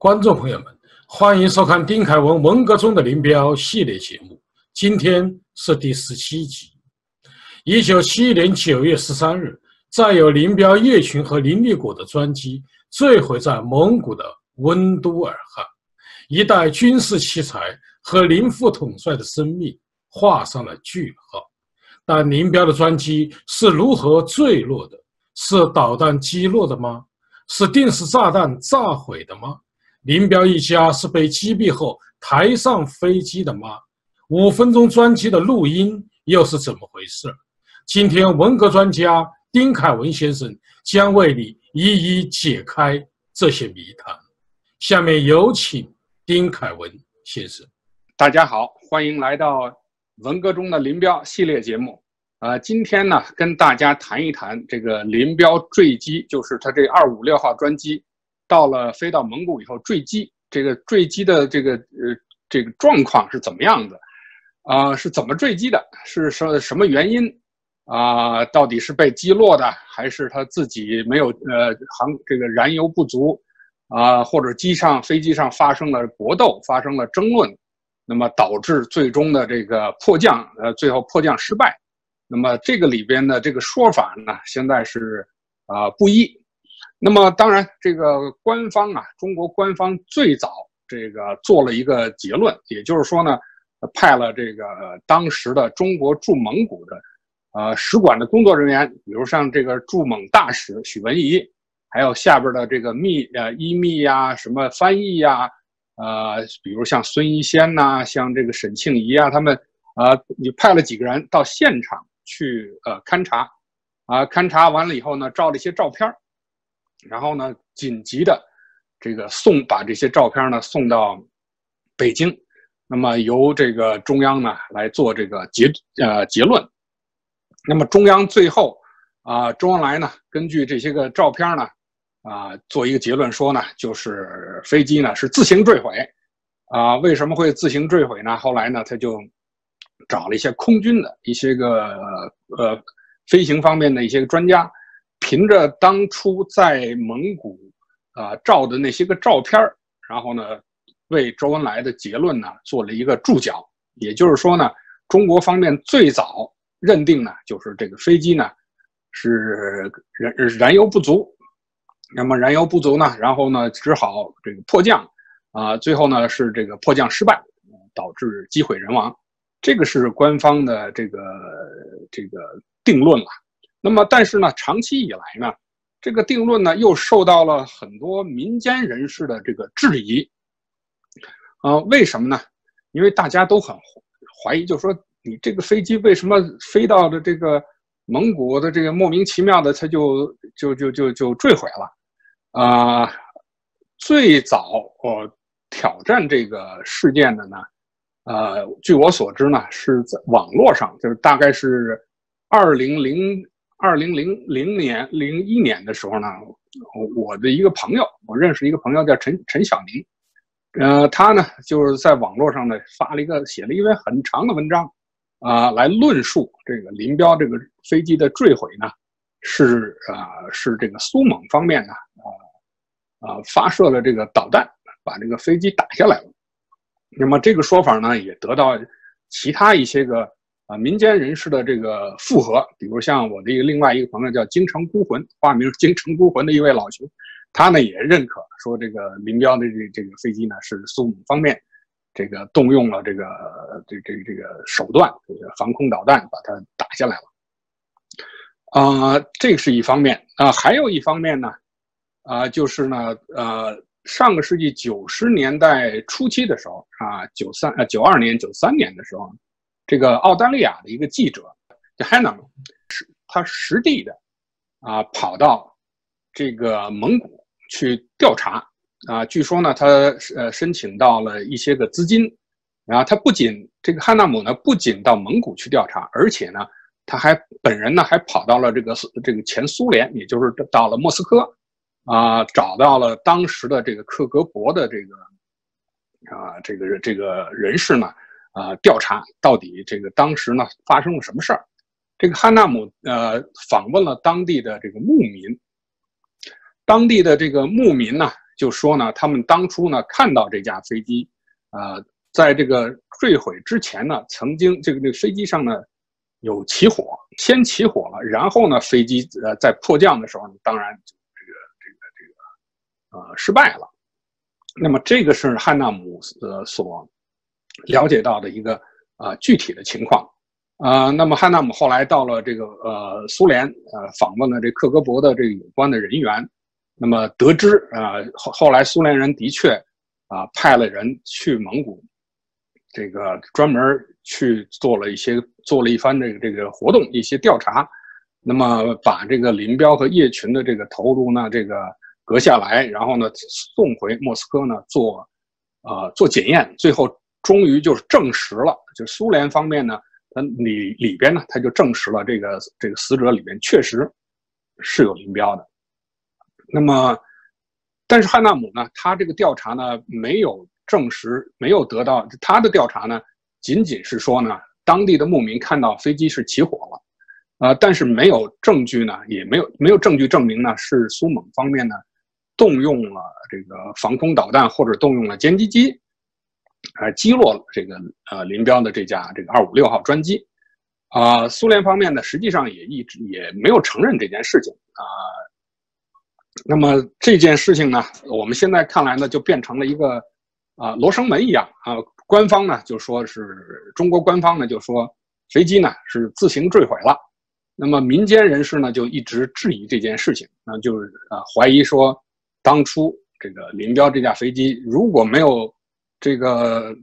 观众朋友们，欢迎收看丁凯文文革中的林彪系列节目。今天是第十七集。一九七一年九月十三日，载有林彪、叶群和林立果的专机坠毁在蒙古的温都尔汗，一代军事奇才和林副统帅的生命画上了句号。但林彪的专机是如何坠落的？是导弹击落的吗？是定时炸弹炸毁的吗？林彪一家是被击毙后抬上飞机的吗？五分钟专机的录音又是怎么回事？今天文革专家丁凯文先生将为你一一解开这些谜团。下面有请丁凯文先生。大家好，欢迎来到文革中的林彪系列节目。呃，今天呢，跟大家谈一谈这个林彪坠机，就是他这二五六号专机。到了飞到蒙古以后坠机，这个坠机的这个呃这个状况是怎么样的？啊，是怎么坠机的？是什什么原因？啊，到底是被击落的，还是他自己没有呃航这个燃油不足？啊，或者机上飞机上发生了搏斗，发生了争论，那么导致最终的这个迫降，呃，最后迫降失败。那么这个里边的这个说法呢，现在是啊不一。那么当然，这个官方啊，中国官方最早这个做了一个结论，也就是说呢，派了这个当时的中国驻蒙古的，呃使馆的工作人员，比如像这个驻蒙大使许文仪，还有下边的这个秘呃医秘呀，什么翻译呀，呃，比如像孙一仙呐，像这个沈庆仪啊，他们啊，你派了几个人到现场去呃勘察，啊，勘察完了以后呢，照了一些照片儿。然后呢，紧急的这个送把这些照片呢送到北京，那么由这个中央呢来做这个结呃结论。那么中央最后啊，周恩来呢根据这些个照片呢啊做一个结论说呢，就是飞机呢是自行坠毁啊。为什么会自行坠毁呢？后来呢他就找了一些空军的一些个呃飞行方面的一些专家。凭着当初在蒙古啊照的那些个照片然后呢，为周恩来的结论呢做了一个注脚。也就是说呢，中国方面最早认定呢，就是这个飞机呢是燃燃油不足。那么燃油不足呢，然后呢只好这个迫降啊，最后呢是这个迫降失败，导致机毁人亡。这个是官方的这个这个定论了。那么，但是呢，长期以来呢，这个定论呢又受到了很多民间人士的这个质疑。啊，为什么呢？因为大家都很怀疑，就说你这个飞机为什么飞到的这个蒙古的这个莫名其妙的，它就就就就就坠毁了。啊，最早我挑战这个事件的呢，呃，据我所知呢，是在网络上，就是大概是二零零。二零零零年、零一年的时候呢，我的一个朋友，我认识一个朋友叫陈陈小宁，呃，他呢就是在网络上呢发了一个写了一篇很长的文章，啊，来论述这个林彪这个飞机的坠毁呢，是啊是这个苏蒙方面呢啊啊发射了这个导弹把这个飞机打下来了，那么这个说法呢也得到其他一些个。啊，民间人士的这个附和，比如像我的一个另外一个朋友叫京城孤魂，化名京城孤魂的一位老兄，他呢也认可说这个林彪的这这个飞机呢是苏蒙方面这个动用了这个这这这个手段，这个防空导弹把它打下来了。啊，这是一方面啊，还有一方面呢，啊，就是呢，呃，上个世纪九十年代初期的时候啊，九三呃九二年九三年的时候。这个澳大利亚的一个记者叫 Hannah，是他实地的啊，跑到这个蒙古去调查啊。据说呢，他呃申请到了一些个资金，然后他不仅这个汉纳姆呢，不仅到蒙古去调查，而且呢，他还本人呢还跑到了这个这个前苏联，也就是到了莫斯科啊，找到了当时的这个克格勃的这个啊这个这个人士呢。啊，调查到底这个当时呢发生了什么事儿？这个汉纳姆呃访问了当地的这个牧民，当地的这个牧民呢就说呢，他们当初呢看到这架飞机，呃，在这个坠毁之前呢，曾经这个这个飞机上呢有起火，先起火了，然后呢飞机呃在迫降的时候，当然这个这个这个呃失败了。那么这个是汉纳姆呃所了解到的一个啊具体的情况。啊，那么汉纳姆后来到了这个呃苏联，呃访问了这克格勃的这个有关的人员，那么得知啊后后来苏联人的确啊派了人去蒙古，这个专门去做了一些做了一番这个这个活动一些调查，那么把这个林彪和叶群的这个头颅呢这个割下来，然后呢送回莫斯科呢做呃做检验，最后终于就是证实了，就苏联方面呢。那里里边呢，他就证实了这个这个死者里边确实是有林彪的。那么，但是汉纳姆呢，他这个调查呢没有证实，没有得到他的调查呢，仅仅是说呢，当地的牧民看到飞机是起火了，呃，但是没有证据呢，也没有没有证据证明呢是苏蒙方面呢动用了这个防空导弹或者动用了歼击机。呃，击落了这个呃林彪的这架这个二五六号专机，啊，苏联方面呢，实际上也一直也没有承认这件事情啊。那么这件事情呢，我们现在看来呢，就变成了一个啊罗生门一样啊。官方呢就说是中国官方呢就说飞机呢是自行坠毁了，那么民间人士呢就一直质疑这件事情，那就是啊怀疑说当初这个林彪这架飞机如果没有这个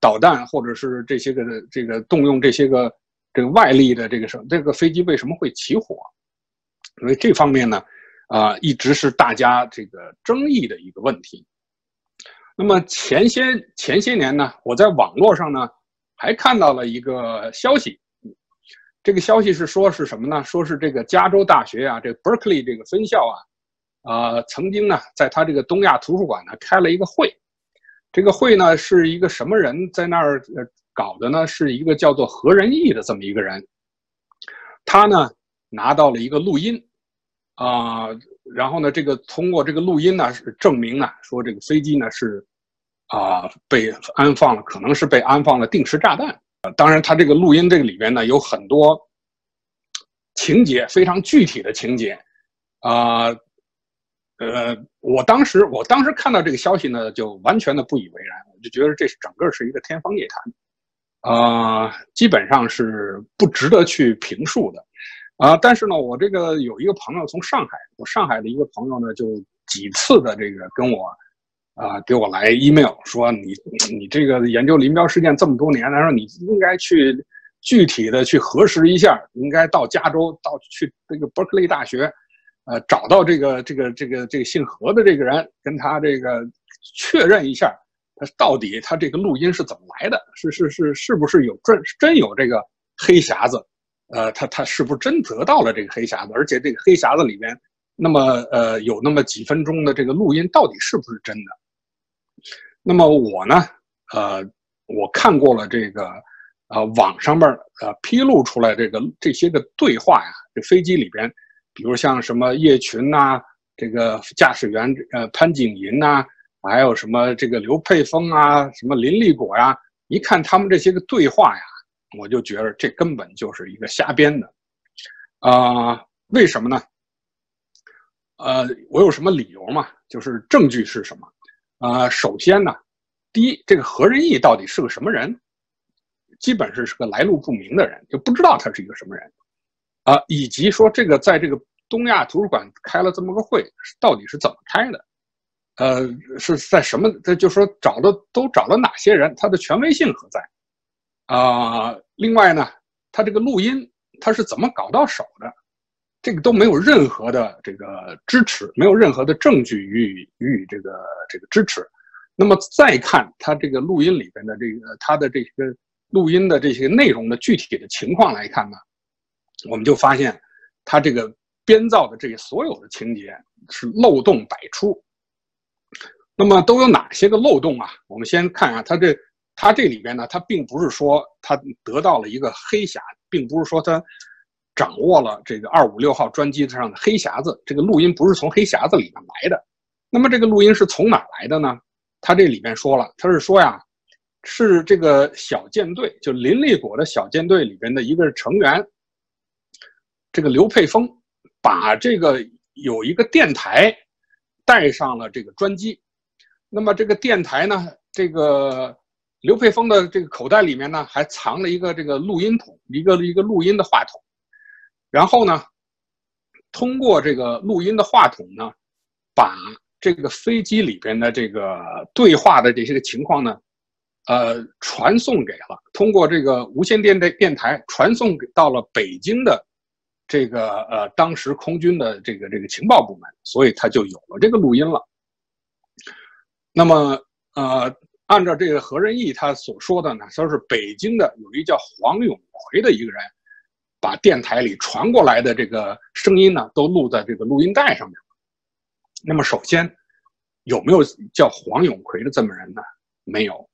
导弹，或者是这些个这个动用这些个这个外力的这个什这个飞机为什么会起火？因为这方面呢，啊，一直是大家这个争议的一个问题。那么前些前些年呢，我在网络上呢还看到了一个消息，这个消息是说是什么呢？说是这个加州大学啊，这 Berkeley 这个分校啊，啊，曾经呢在他这个东亚图书馆呢开了一个会。这个会呢是一个什么人在那儿呃搞的呢？是一个叫做何仁义的这么一个人，他呢拿到了一个录音，啊，然后呢这个通过这个录音呢是证明呢说这个飞机呢是啊被安放了，可能是被安放了定时炸弹。当然他这个录音这个里边呢有很多情节，非常具体的情节，啊。呃我当时我当时看到这个消息呢，就完全的不以为然，我就觉得这是整个是一个天方夜谭，啊，基本上是不值得去评述的，啊，但是呢，我这个有一个朋友从上海，我上海的一个朋友呢，就几次的这个跟我，啊，给我来 email 说你你这个研究林彪事件这么多年，他说你应该去具体的去核实一下，应该到加州到去这个伯克利大学。呃，找到这个这个这个这个姓何的这个人，跟他这个确认一下，他到底他这个录音是怎么来的？是是是是不是有真真有这个黑匣子？呃，他他是不是真得到了这个黑匣子？而且这个黑匣子里面，那么呃有那么几分钟的这个录音，到底是不是真的？那么我呢，呃，我看过了这个呃网上边呃披露出来这个这些个对话呀，这飞机里边。比如像什么叶群呐，这个驾驶员呃潘景寅呐，还有什么这个刘佩峰啊，什么林立果呀，一看他们这些个对话呀，我就觉得这根本就是一个瞎编的，啊，为什么呢？呃，我有什么理由嘛？就是证据是什么？啊，首先呢，第一，这个何仁义到底是个什么人？基本是是个来路不明的人，就不知道他是一个什么人。啊，以及说这个在这个东亚图书馆开了这么个会，到底是怎么开的？呃，是在什么？这就说找的都找了哪些人？他的权威性何在？啊，另外呢，他这个录音他是怎么搞到手的？这个都没有任何的这个支持，没有任何的证据予以予以这个这个支持。那么再看他这个录音里边的这个他的这些录音的这些内容的具体的情况来看呢？我们就发现，他这个编造的这些所有的情节是漏洞百出。那么都有哪些个漏洞啊？我们先看啊，他这他这里边呢，他并不是说他得到了一个黑匣，并不是说他掌握了这个二五六号专机上的黑匣子。这个录音不是从黑匣子里面来的，那么这个录音是从哪来的呢？他这里面说了，他是说呀，是这个小舰队，就林立果的小舰队里边的一个成员，这个刘佩峰把这个有一个电台带上了这个专机。那么这个电台呢，这个刘佩峰的这个口袋里面呢，还藏了一个这个录音筒，一个一个录音的话筒。然后呢，通过这个录音的话筒呢，把这个飞机里边的这个对话的这些个情况呢，呃，传送给了通过这个无线电的电台传送给到了北京的这个呃当时空军的这个这个情报部门，所以他就有了这个录音了。那么呃，按照这个何仁义他所说的呢，说是北京的有一叫黄永奎的一个人。把电台里传过来的这个声音呢，都录在这个录音带上面。那么，首先有没有叫黄永奎的这么人呢？没有。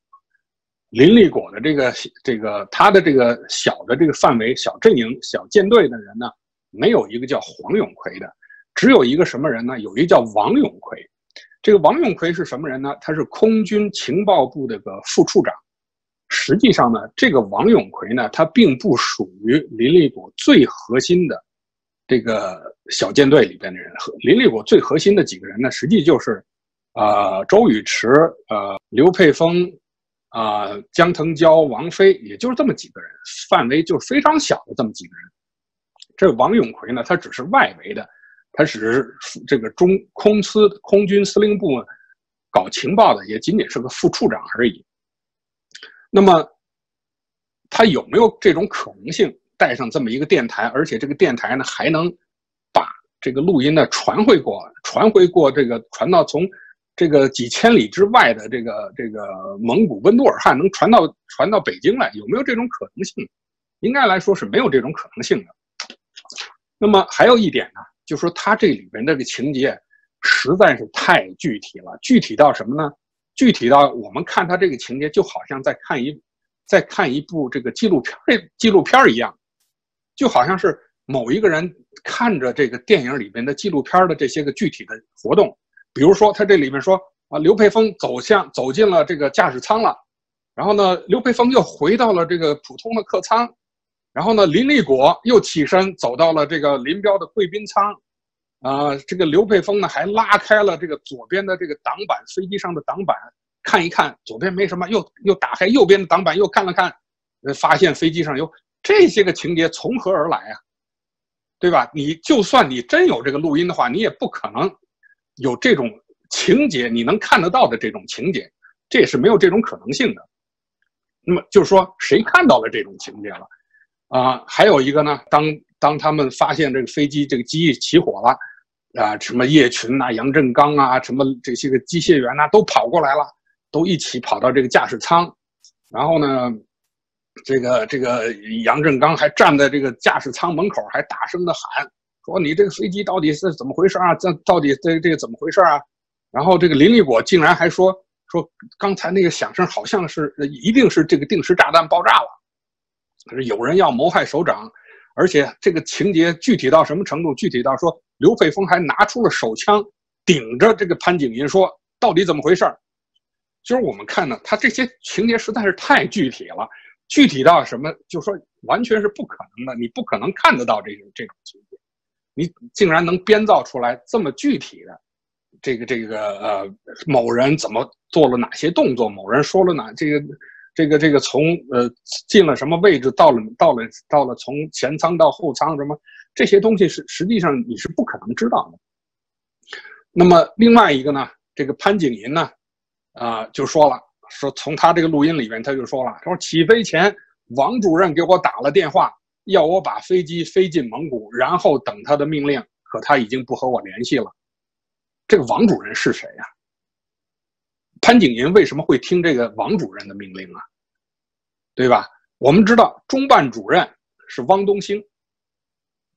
林立果的这个这个他的这个小的这个范围小阵营小舰队的人呢，没有一个叫黄永奎的，只有一个什么人呢？有一个叫王永奎。这个王永奎是什么人呢？他是空军情报部的个副处长。实际上呢，这个王永奎呢，他并不属于林立果最核心的这个小舰队里边的人。林立果最核心的几个人呢，实际就是，呃，周宇驰、呃，刘佩峰、啊，江腾蛟、王飞，也就是这么几个人，范围就是非常小的这么几个人。这王永奎呢，他只是外围的，他只是这个中空司空军司令部搞情报的，也仅仅是个副处长而已。那么，他有没有这种可能性带上这么一个电台？而且这个电台呢，还能把这个录音呢传回过，传回过这个传到从这个几千里之外的这个这个蒙古温都尔汗，能传到传到北京来？有没有这种可能性？应该来说是没有这种可能性的。那么还有一点呢，就说他这里边这个情节实在是太具体了，具体到什么呢？具体到我们看他这个情节，就好像在看一，在看一部这个纪录片纪录片一样，就好像是某一个人看着这个电影里边的纪录片的这些个具体的活动，比如说他这里面说啊，刘佩峰走向走进了这个驾驶舱了，然后呢，刘佩峰又回到了这个普通的客舱，然后呢，林立果又起身走到了这个林彪的贵宾舱。啊，这个刘佩峰呢，还拉开了这个左边的这个挡板，飞机上的挡板，看一看左边没什么，又又打开右边的挡板，又看了看，呃，发现飞机上有这些个情节从何而来啊？对吧？你就算你真有这个录音的话，你也不可能有这种情节，你能看得到的这种情节，这也是没有这种可能性的。那么就是说，谁看到了这种情节了？啊，还有一个呢，当当他们发现这个飞机这个机翼起火了。啊，什么叶群呐、杨振刚啊，什么这些个机械员呐，都跑过来了，都一起跑到这个驾驶舱。然后呢，这个这个杨振刚还站在这个驾驶舱门口，还大声的喊说：“你这个飞机到底是怎么回事啊？这到底这这个怎么回事啊？”然后这个林立果竟然还说说刚才那个响声好像是一定是这个定时炸弹爆炸了，可是有人要谋害首长。而且这个情节具体到什么程度？具体到说，刘佩峰还拿出了手枪，顶着这个潘景云说：“到底怎么回事？”就是我们看呢，他这些情节实在是太具体了，具体到什么，就说完全是不可能的，你不可能看得到这种这种情节，你竟然能编造出来这么具体的，这个这个呃，某人怎么做了哪些动作，某人说了哪这个。这个这个从呃进了什么位置，到了到了到了从前舱到后舱什么这些东西是实际上你是不可能知道的。那么另外一个呢，这个潘景寅呢，啊就说了，说从他这个录音里面他就说了，他说起飞前王主任给我打了电话，要我把飞机飞进蒙古，然后等他的命令，可他已经不和我联系了。这个王主任是谁呀？潘景寅为什么会听这个王主任的命令啊？对吧？我们知道中办主任是汪东兴，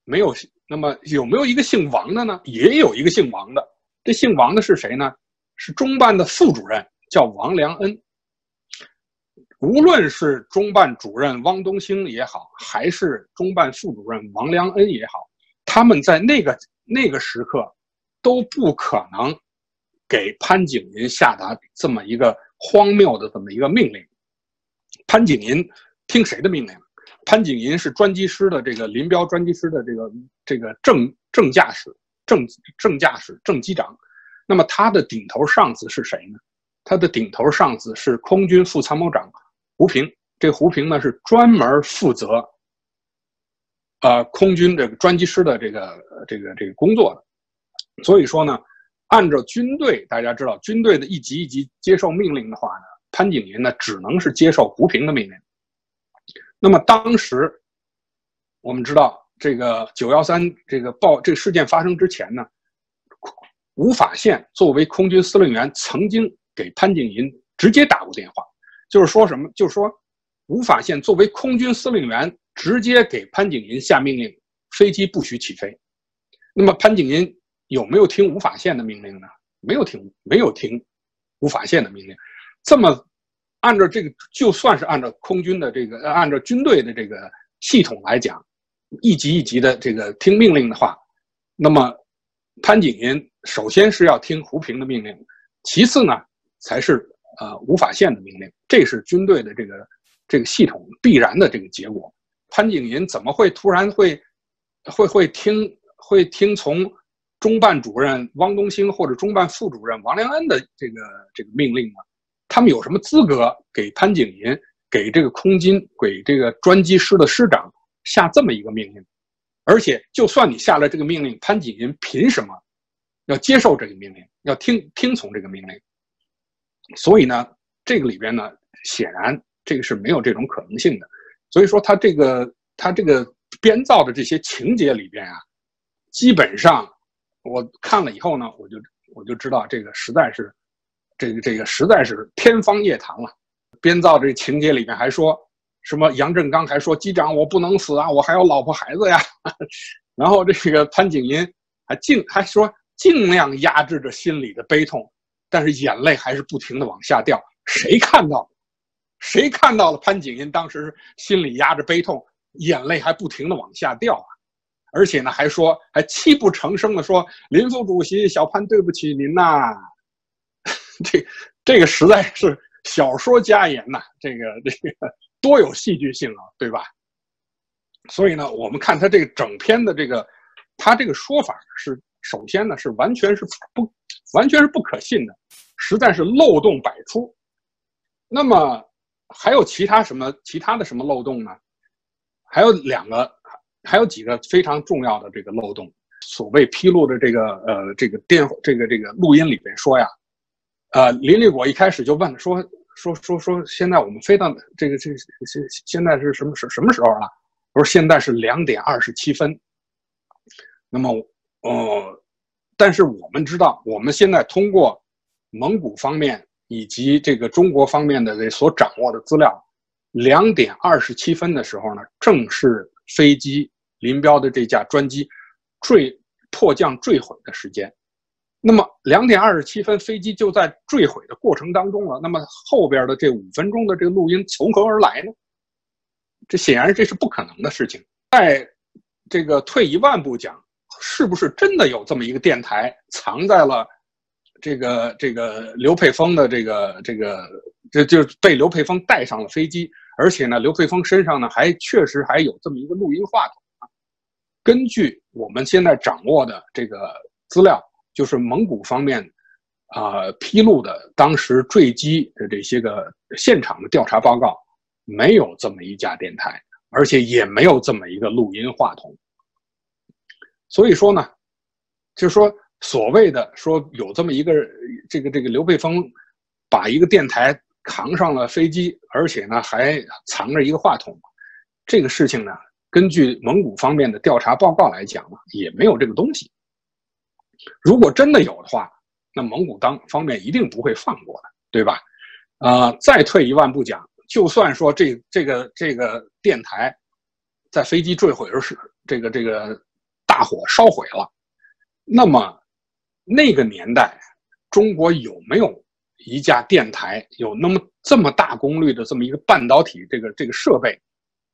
没有。那么有没有一个姓王的呢？也有一个姓王的。这姓王的是谁呢？是中办的副主任，叫王良恩。无论是中办主任汪东兴也好，还是中办副主任王良恩也好，他们在那个那个时刻都不可能。给潘景寅下达这么一个荒谬的这么一个命令。潘景寅听谁的命令？潘景寅是专机师的这个林彪专机师的这个这个正正驾驶、正正驾驶、正机长。那么他的顶头上司是谁呢？他的顶头上司是空军副参谋长胡平。这胡平呢是专门负责，呃，空军这个专机师的这个这个这个工作的。所以说呢，按照军队，大家知道，军队的一级一级接受命令的话呢，潘景寅呢只能是接受胡平的命令。那么当时，我们知道这个九幺三这个报这个事件发生之前呢，吴法宪作为空军司令员，曾经给潘景寅直接打过电话，就是说什么？就是说，吴法宪作为空军司令员，直接给潘景寅下命令，飞机不许起飞。那么潘景寅有没有听吴法宪的命令呢？没有听，没有听吴法宪的命令。这么。按照这个，就算是按照空军的这个，按照军队的这个系统来讲，一级一级的这个听命令的话，那么潘景寅首先是要听胡平的命令，其次呢才是呃吴法宪的命令，这是军队的这个这个系统必然的这个结果。潘景寅怎么会突然会会会听会听从中办主任汪东兴或者中办副主任王良恩的这个这个命令呢？他们有什么资格给潘景寅、给这个空军、给这个专机师的师长下这么一个命令？而且，就算你下了这个命令，潘景寅凭什么要接受这个命令，要听听从这个命令？所以呢，这个里边呢，显然这个是没有这种可能性的。所以说，他这个他这个编造的这些情节里边啊，基本上我看了以后呢，我就我就知道这个实在是。这个这个实在是天方夜谭了，编造这情节里面还说什么？杨振刚还说：“机长，我不能死啊，我还有老婆孩子呀。”然后这个潘景寅还尽还说尽量压制着心里的悲痛，但是眼泪还是不停的往下掉。谁看到？谁看到了潘景寅当时心里压着悲痛，眼泪还不停的往下掉啊？而且呢，还说还泣不成声的说：“林副主席，小潘对不起您呐。”这这个实在是小说家言呐，这个这个多有戏剧性啊，对吧？所以呢，我们看他这个整篇的这个，他这个说法是，首先呢是完全是不完全是不可信的，实在是漏洞百出。那么还有其他什么其他的什么漏洞呢？还有两个，还有几个非常重要的这个漏洞。所谓披露的这个呃这个电这个这个录音里边说呀。呃，林立果一开始就问说说说说，现在我们飞到这个这现现在是什么时什么时候了？我说现在是两点二十七分。那么，呃，但是我们知道，我们现在通过蒙古方面以及这个中国方面的这所掌握的资料，两点二十七分的时候呢，正是飞机林彪的这架专机坠迫降坠毁的时间。那么两点二十七分，飞机就在坠毁的过程当中了。那么后边的这五分钟的这个录音从何而来呢？这显然这是不可能的事情。在这个退一万步讲，是不是真的有这么一个电台藏在了这个这个刘佩峰的这个这个这就被刘佩峰带上了飞机？而且呢，刘佩峰身上呢还确实还有这么一个录音话筒。根据我们现在掌握的这个资料。就是蒙古方面，啊披露的当时坠机的这些个现场的调查报告，没有这么一架电台，而且也没有这么一个录音话筒。所以说呢，就是说所谓的说有这么一个这个这个刘佩峰把一个电台扛上了飞机，而且呢还藏着一个话筒，这个事情呢，根据蒙古方面的调查报告来讲呢，也没有这个东西。如果真的有的话，那蒙古当方面一定不会放过的，对吧？啊，再退一万步讲，就算说这这个这个电台在飞机坠毁时，这个这个大火烧毁了，那么那个年代中国有没有一架电台有那么这么大功率的这么一个半导体这个这个设备，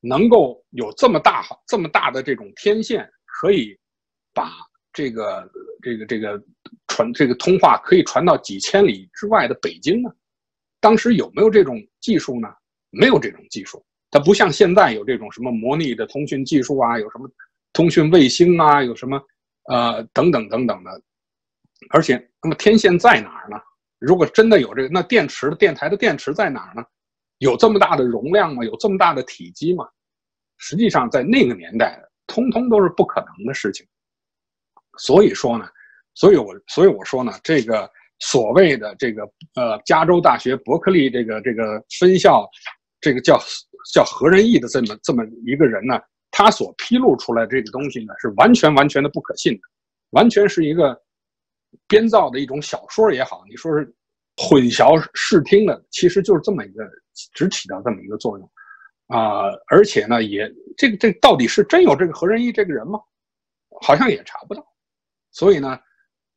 能够有这么大这么大的这种天线，可以把这个这个这个传这个通话可以传到几千里之外的北京呢？当时有没有这种技术呢？没有这种技术，它不像现在有这种什么模拟的通讯技术啊，有什么通讯卫星啊，有什么呃等等等等的。而且，那么天线在哪儿呢？如果真的有这个，那电池电台的电池在哪儿呢？有这么大的容量吗？有这么大的体积吗？实际上，在那个年代，通通都是不可能的事情。所以说呢，所以我所以我说呢，这个所谓的这个呃，加州大学伯克利这个这个分校，这个叫叫何仁义的这么这么一个人呢，他所披露出来这个东西呢，是完全完全的不可信的，完全是一个编造的一种小说也好，你说是混淆视听的，其实就是这么一个，只起到这么一个作用啊，而且呢，也这个这到底是真有这个何仁义这个人吗？好像也查不到。所以呢，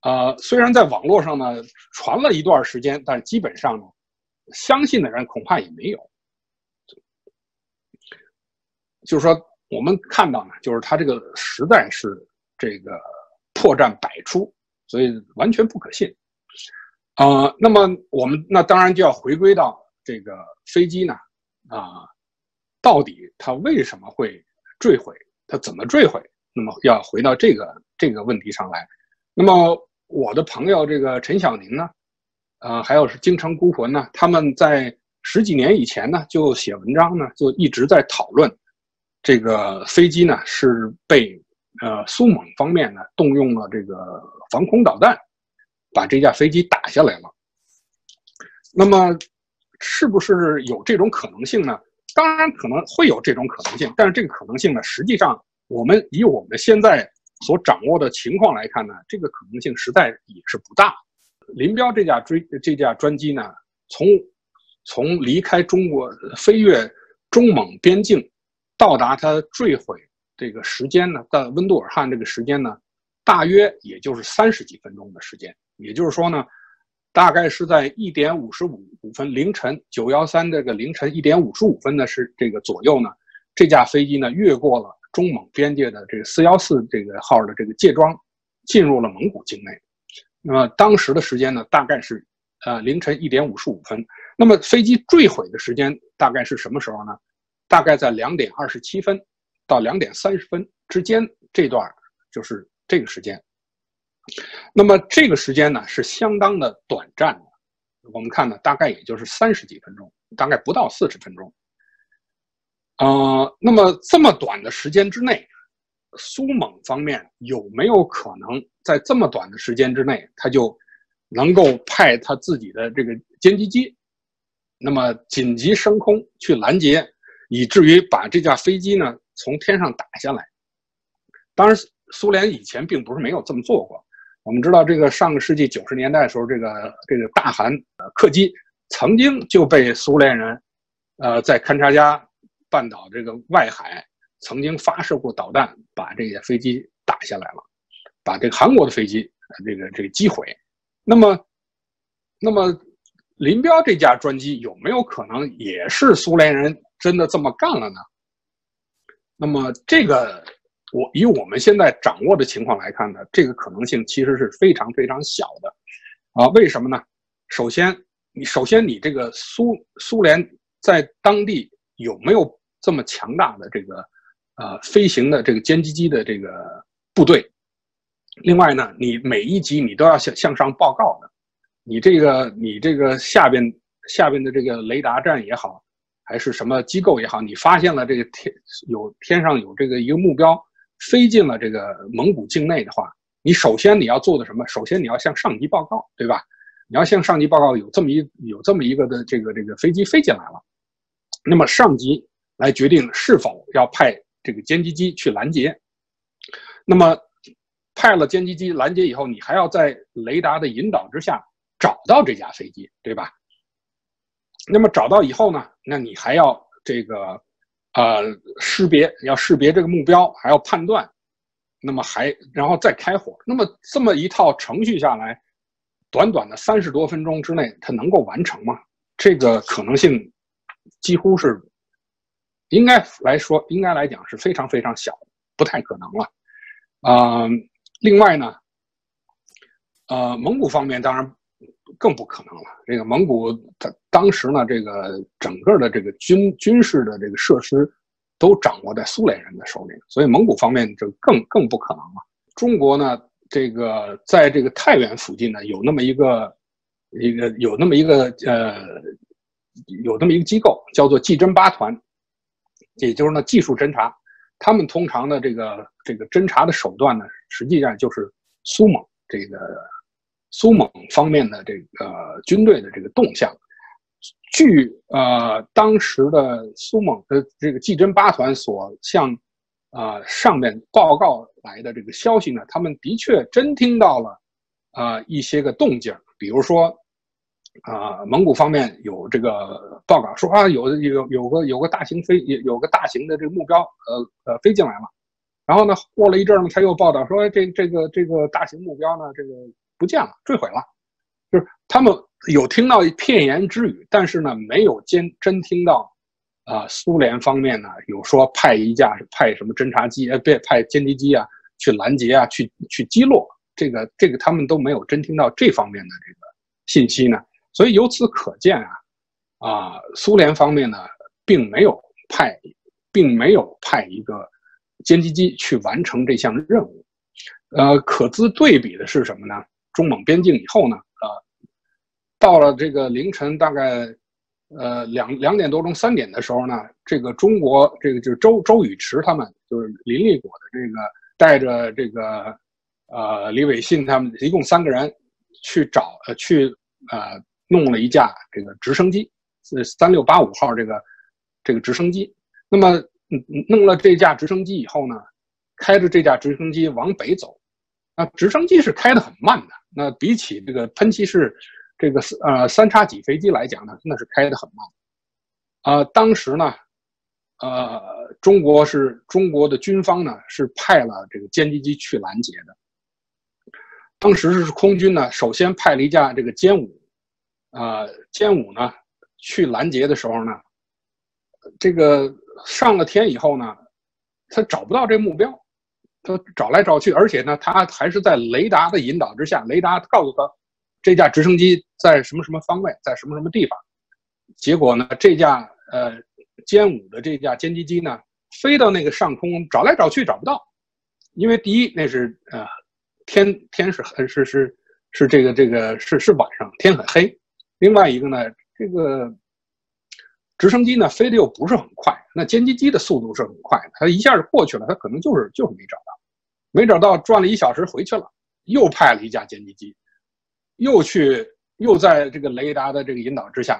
呃，虽然在网络上呢传了一段时间，但基本上呢，相信的人恐怕也没有。就是说，我们看到呢，就是他这个实在是这个破绽百出，所以完全不可信。呃，那么我们那当然就要回归到这个飞机呢，啊，到底它为什么会坠毁？它怎么坠毁？那么要回到这个这个问题上来，那么我的朋友这个陈晓宁呢，呃，还有是京城孤魂呢，他们在十几年以前呢就写文章呢，就一直在讨论这个飞机呢是被呃苏蒙方面呢动用了这个防空导弹，把这架飞机打下来了。那么是不是有这种可能性呢？当然可能会有这种可能性，但是这个可能性呢，实际上。我们以我们现在所掌握的情况来看呢，这个可能性实在也是不大。林彪这架追这架专机呢，从从离开中国飞越中蒙边境，到达它坠毁这个时间呢，到温都尔汗这个时间呢，大约也就是三十几分钟的时间。也就是说呢，大概是在一点五十五五分凌晨九幺三这个凌晨一点五十五分的是这个左右呢，这架飞机呢越过了。中蒙边界的这个四幺四这个号的这个界桩，进入了蒙古境内。那么当时的时间呢，大概是呃凌晨一点五十五分。那么飞机坠毁的时间大概是什么时候呢？大概在两点二十七分到两点三十分之间这段就是这个时间。那么这个时间呢是相当的短暂的。我们看呢，大概也就是三十几分钟，大概不到四十分钟。呃，那么这么短的时间之内，苏蒙方面有没有可能在这么短的时间之内，他就能够派他自己的这个歼击机，那么紧急升空去拦截，以至于把这架飞机呢从天上打下来？当然，苏联以前并不是没有这么做过。我们知道，这个上个世纪九十年代的时候，这个这个大韩客机曾经就被苏联人，呃，在勘察加。半岛这个外海曾经发射过导弹，把这架飞机打下来了，把这个韩国的飞机这个这个击毁。那么，那么林彪这架专机有没有可能也是苏联人真的这么干了呢？那么这个我以我们现在掌握的情况来看呢，这个可能性其实是非常非常小的啊。为什么呢？首先，你首先你这个苏苏联在当地有没有？这么强大的这个，呃，飞行的这个歼击机的这个部队，另外呢，你每一级你都要向向上报告的，你这个你这个下边下边的这个雷达站也好，还是什么机构也好，你发现了这个天有天上有这个一个目标飞进了这个蒙古境内的话，你首先你要做的什么？首先你要向上级报告，对吧？你要向上级报告有这么一有这么一个的这个这个飞机飞进来了，那么上级。来决定是否要派这个歼击机去拦截。那么，派了歼击机拦截以后，你还要在雷达的引导之下找到这架飞机，对吧？那么找到以后呢？那你还要这个呃识别，要识别这个目标，还要判断，那么还然后再开火。那么这么一套程序下来，短短的三十多分钟之内，它能够完成吗？这个可能性几乎是。应该来说，应该来讲是非常非常小，不太可能了。嗯，另外呢，呃，蒙古方面当然更不可能了。这个蒙古它当时呢，这个整个的这个军军事的这个设施都掌握在苏联人的手里，所以蒙古方面就更更不可能了。中国呢，这个在这个太原附近呢，有那么一个一个有那么一个呃，有那么一个机构叫做技侦八团，也就是呢技术侦察。他们通常的这个这个侦查的手段呢，实际上就是苏蒙这个苏蒙方面的这个军队的这个动向。据呃当时的苏蒙的这个技侦八团所向啊上面报告来的这个消息呢，他们的确真听到了啊一些个动静，比如说。啊，蒙古方面有这个报告说啊，有有有个有个大型飞有有个大型的这个目标，呃呃飞进来了。然后呢，过了一阵呢，他又报道说，这这个这个大型目标呢，这个不见了，坠毁了。就是他们有听到片言之语，但是呢，没有真真听到啊，苏联方面呢有说派一架派什么侦察机，呃，别派歼击机啊去拦截啊，去去击落这个这个，他们都没有真听到这方面的这个信息呢。所以由此可见啊，啊，苏联方面呢，并没有派，并没有派一个歼击机去完成这项任务。呃，可资对比的是什么呢？中蒙边境以后呢，呃，到了这个凌晨大概呃两两点多钟、三点的时候呢，这个中国这个就是周周宇驰他们，就是林立果的这个带着这个呃李伟信他们一共三个人去找呃去呃。弄了一架这个直升机，是三六八五号这个这个直升机。那么，弄了这架直升机以后呢，开着这架直升机往北走。那直升机是开得很慢的。那比起这个喷气式这个呃三叉戟飞机来讲呢，那是开得很慢。呃，当时呢，呃，中国是中国的军方呢是派了这个歼击机去拦截的。当时是空军呢，首先派了一架这个歼五。啊，歼五呢，去拦截的时候呢，这个上了天以后呢，他找不到这目标，他找来找去，而且呢，他还是在雷达的引导之下，雷达告诉他这架直升机在什么什么方位，在什么什么地方。结果呢，这架呃歼五的这架歼击机呢，飞到那个上空，找来找去找不到，因为第一那是呃天天是很是是是这个这个是是晚上，天很黑。另外一个呢，这个直升机呢飞的又不是很快，那歼击机的速度是很快的，它一下就过去了，它可能就是就是没找到，没找到，转了一小时回去了，又派了一架歼击机，又去又在这个雷达的这个引导之下，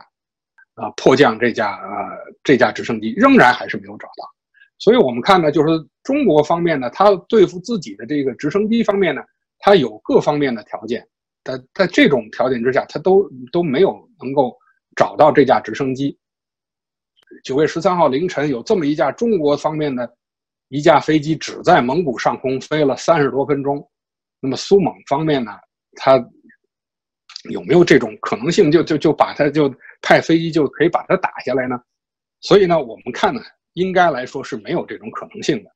啊，迫降这架啊这架直升机，仍然还是没有找到，所以我们看呢，就是中国方面呢，它对付自己的这个直升机方面呢，它有各方面的条件。但在这种条件之下，他都都没有能够找到这架直升机。九月十三号凌晨，有这么一架中国方面的一架飞机，只在蒙古上空飞了三十多分钟。那么苏蒙方面呢，他有没有这种可能性，就就就把他就派飞机就可以把它打下来呢？所以呢，我们看呢，应该来说是没有这种可能性的。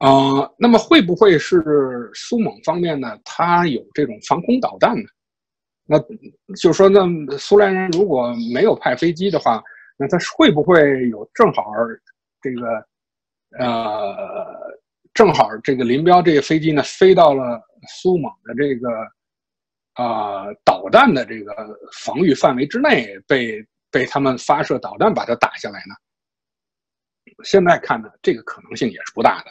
呃，那么会不会是苏蒙方面呢？他有这种防空导弹呢？那就说，那苏联人如果没有派飞机的话，那他会不会有正好这个呃，正好这个林彪这个飞机呢飞到了苏蒙的这个啊导弹的这个防御范围之内，被被他们发射导弹把它打下来呢？现在看呢，这个可能性也是不大的。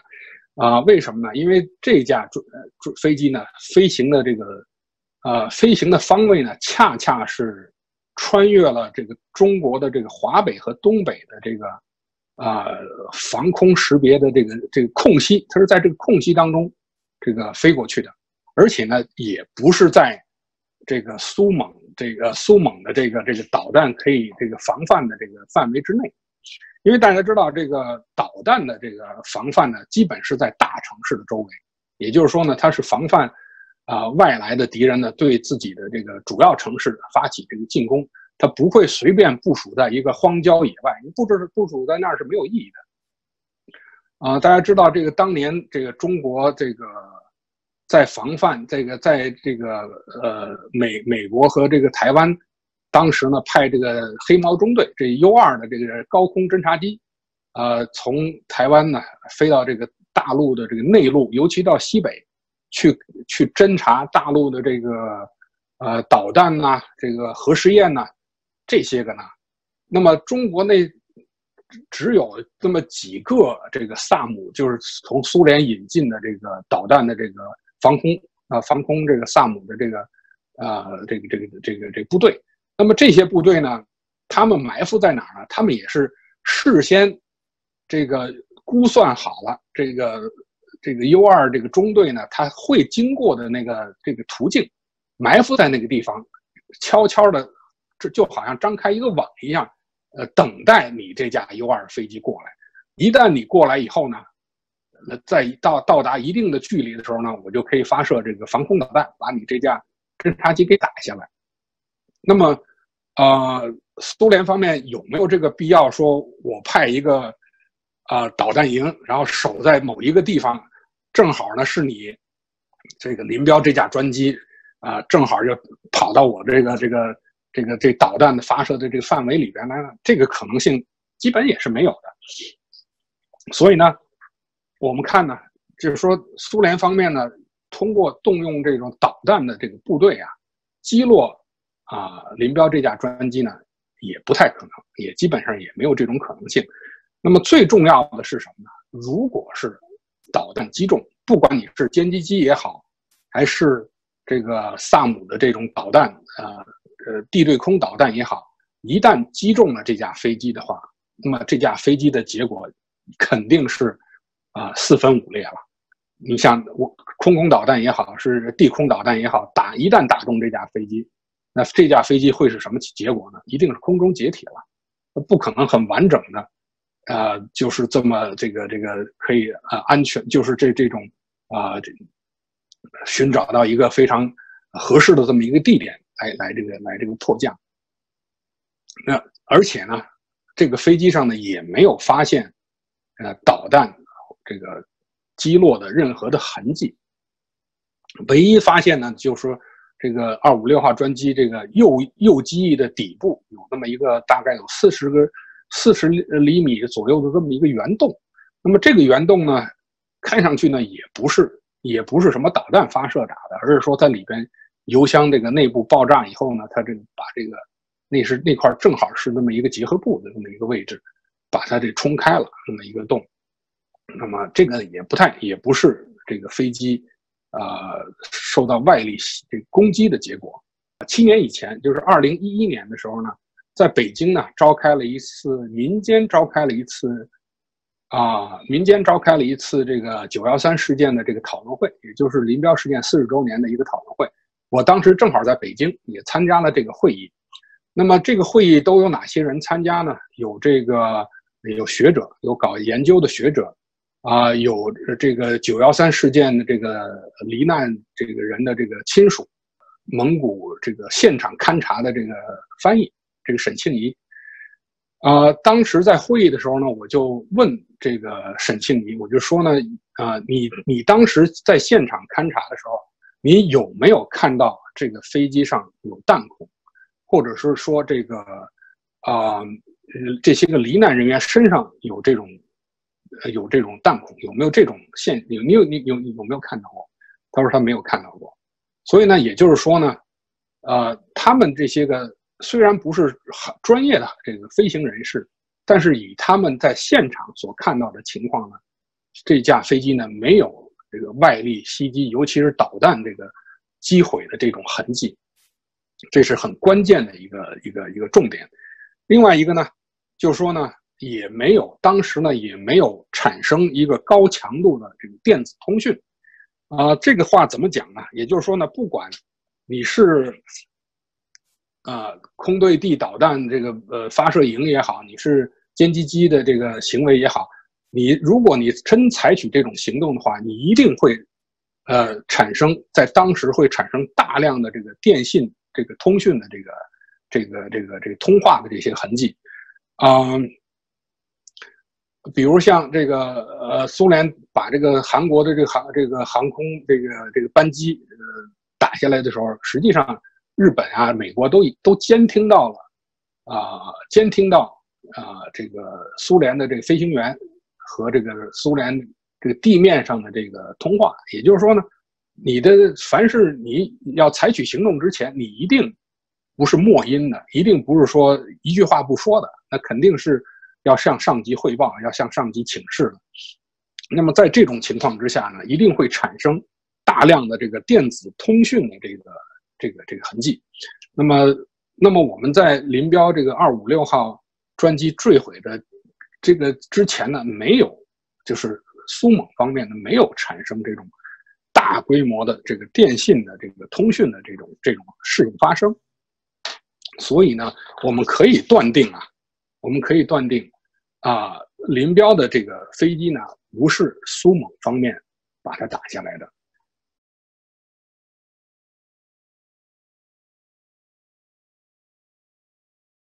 啊，为什么呢？因为这架飞飞机呢，飞行的这个，呃，飞行的方位呢，恰恰是穿越了这个中国的这个华北和东北的这个，啊，防空识别的这个这个空隙，它是在这个空隙当中，这个飞过去的，而且呢，也不是在这个苏蒙这个苏蒙的这个这个导弹可以这个防范的这个范围之内。因为大家知道，这个导弹的这个防范呢，基本是在大城市的周围，也就是说呢，它是防范啊外来的敌人呢对自己的这个主要城市发起这个进攻，它不会随便部署在一个荒郊野外，你布置部署在那儿是没有意义的。啊，大家知道这个当年这个中国这个在防范这个在这个呃美美国和这个台湾，当时呢派这个黑猫中队这 U 二的这个高空侦察机，呃，从台湾呢飞到这个大陆的这个内陆，尤其到西北，去去侦察大陆的这个呃导弹呐，这个核试验呐，这些个呢，那么中国那。只有这么几个这个萨姆，就是从苏联引进的这个导弹的这个防空啊，防空这个萨姆的这个啊，这个这个这个这个部队。那么这些部队呢，他们埋伏在哪儿呢？他们也是事先这个估算好了，这个这个 U 二这个中队呢，他会经过的那个这个途径，埋伏在那个地方，悄悄的，这就好像张开一个网一样。呃，等待你这架 U 二飞机过来。一旦你过来以后呢，那在到到达一定的距离的时候呢，我就可以发射这个防空导弹，把你这架侦察机给打下来。那么，呃，苏联方面有没有这个必要说，我派一个啊导弹营，然后守在某一个地方，正好呢是你这个林彪这架专机啊，正好就跑到我这个这个。这个这导弹的发射的这个范围里边呢，这个可能性基本也是没有的。所以呢，我们看呢，就是说苏联方面呢，通过动用这种导弹的这个部队啊，击落啊林彪这架专机呢，也不太可能，也基本上也没有这种可能性。那么最重要的是什么呢？如果是导弹击中，不管你是歼击机也好，还是这个萨姆的这种导弹啊。呃地对空导弹也好，一旦击中了这架飞机的话，那么这架飞机的结果肯定是啊四分五裂了。你像我空空导弹也好，是地空导弹也好，打一旦打中这架飞机，那这架飞机会是什么结果呢？一定是空中解体了，不可能很完整的，呃，就是这么这个这个可以啊安全，就是这这种啊这寻找到一个非常合适的这么一个地点。来来，这个来这个迫降。那而且呢，这个飞机上呢也没有发现，呃，导弹这个击落的任何的痕迹。唯一发现呢，就是说这个二五六号专机这个右右机翼的底部有那么一个大概有四十个四十厘米左右的这么一个圆洞。那么这个圆洞呢，看上去呢也不是也不是什么导弹发射打的，而是说在里边。油箱这个内部爆炸以后呢，它这个把这个那是那块正好是那么一个结合部的这么一个位置，把它这冲开了那么一个洞。那么这个也不太也不是这个飞机呃受到外力这攻击的结果。七年以前，就是二零一一年的时候呢，在北京呢召开了一次民间召开了一次啊民间召开了一次这个九幺三事件的这个讨论会，也就是林彪事件四十周年的一个讨论会。我当时正好在北京，也参加了这个会议。那么这个会议都有哪些人参加呢？有这个有学者，有搞研究的学者，啊，有这个九幺三事件的这个罹难这个人的这个亲属，蒙古这个现场勘察的这个翻译，这个沈庆仪。啊，当时在会议的时候呢，我就问这个沈庆仪，我就说呢，啊，你你当时在现场勘察的时候。你有没有看到这个飞机上有弹孔，或者是说这个啊，这些个罹难人员身上有这种有这种弹孔，有没有这种现？有你有你有有没有看到过？他说他没有看到过。所以呢，也就是说呢，呃，他们这些个虽然不是很专业的这个飞行人士，但是以他们在现场所看到的情况呢，这架飞机呢没有。这个外力袭击，尤其是导弹这个击毁的这种痕迹，这是很关键的一个一个一个重点。另外一个呢，就是说呢，也没有当时呢也没有产生一个高强度的这个电子通讯。啊，这个话怎么讲呢？也就是说呢，不管你是啊空对地导弹这个呃发射营也好，你是歼击机的这个行为也好。你如果你真采取这种行动的话，你一定会，呃，产生在当时会产生大量的这个电信、这个通讯的这个、这个、这个、这个通话的这些痕迹，嗯，比如像这个呃，苏联把这个韩国的这个航这个航空这个这个班机呃打下来的时候，实际上日本啊、美国都已都监听到了啊，监听到啊这个苏联的这个飞行员和这个苏联这个地面上的这个通话。也就是说呢，你的凡是你要采取行动之前，你一定不是默音的，一定不是说一句话不说的，那肯定是。要向上级汇报，要向上级请示的。那么在这种情况之下呢，一定会产生大量的这个电子通讯的这个这个这个痕迹。那么，那么我们在林彪这个二五六号专机坠毁的这个之前呢，没有，就是苏蒙方面呢没有产生这种大规模的这个电信的这个通讯的这种这种事情发生。所以呢，我们可以断定啊。我们可以断定，啊，林彪的这个飞机呢，不是苏蒙方面把它打下来的，